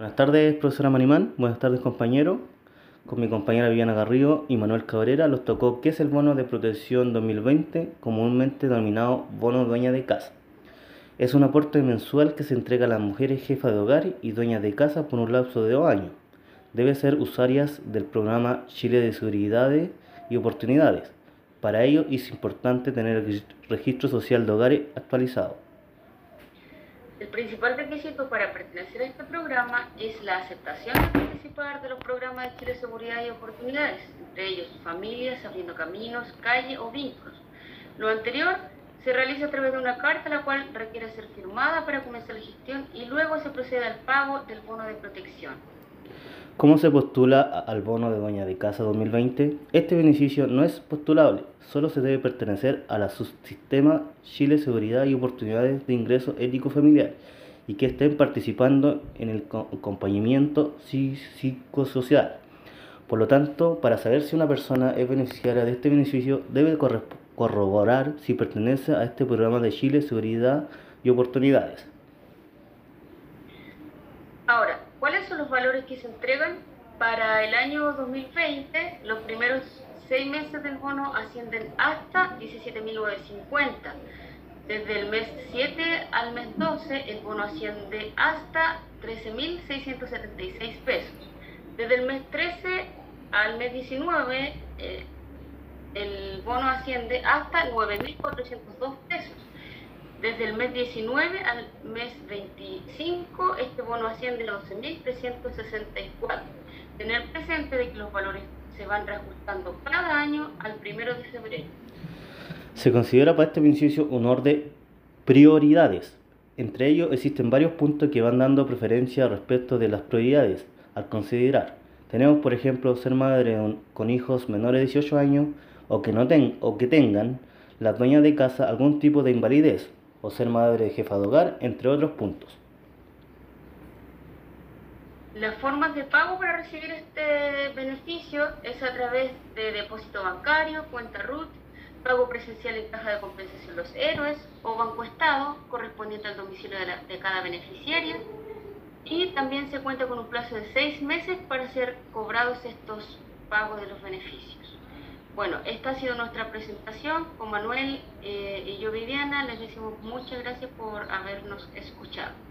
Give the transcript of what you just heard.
Buenas tardes, profesora Manimán. Buenas tardes, compañero. Con mi compañera Viviana Garrido y Manuel Cabrera los tocó qué es el bono de protección 2020, comúnmente denominado bono dueña de casa. Es un aporte mensual que se entrega a las mujeres jefas de hogar y dueñas de casa por un lapso de dos años. Debe ser usuarias del programa Chile de Seguridad y Oportunidades. Para ello es importante tener el registro social de hogares actualizado. El principal requisito para pertenecer a este programa es la aceptación de participar de los programas de Chile Seguridad y Oportunidades, entre ellos familias, abriendo caminos, calle o vínculos. Lo anterior se realiza a través de una carta la cual requiere ser firmada para comenzar la gestión y luego se procede al pago del bono de protección. ¿Cómo se postula al bono de dueña de casa 2020? Este beneficio no es postulable, solo se debe pertenecer a la subsistema Chile Seguridad y Oportunidades de Ingreso Ético Familiar y que estén participando en el acompañamiento psicosocial. Por lo tanto, para saber si una persona es beneficiaria de este beneficio, debe corroborar si pertenece a este programa de Chile Seguridad y Oportunidades. Valores que se entregan? Para el año 2020, los primeros seis meses del bono ascienden hasta 17.950. Desde el mes 7 al mes 12, el bono asciende hasta 13.676 pesos. Desde el mes 13 al mes 19, eh, el bono asciende hasta 9.402 pesos. Desde el mes 19 al mes 25, este bono asciende a 11.364. Tener presente de que los valores se van reajustando cada año al primero de febrero. Se considera para este beneficio un orden prioridades. Entre ellos existen varios puntos que van dando preferencia respecto de las prioridades al considerar. Tenemos, por ejemplo, ser madre con hijos menores de 18 años o que, no ten, o que tengan las dueñas de casa algún tipo de invalidez o ser madre jefa de hogar, entre otros puntos. Las formas de pago para recibir este beneficio es a través de depósito bancario, cuenta RUT, pago presencial en caja de compensación Los Héroes o Banco Estado, correspondiente al domicilio de, de cada beneficiaria. Y también se cuenta con un plazo de seis meses para ser cobrados estos pagos de los beneficios. Bueno, esta ha sido nuestra presentación con Manuel eh, y yo Viviana. Les decimos muchas gracias por habernos escuchado.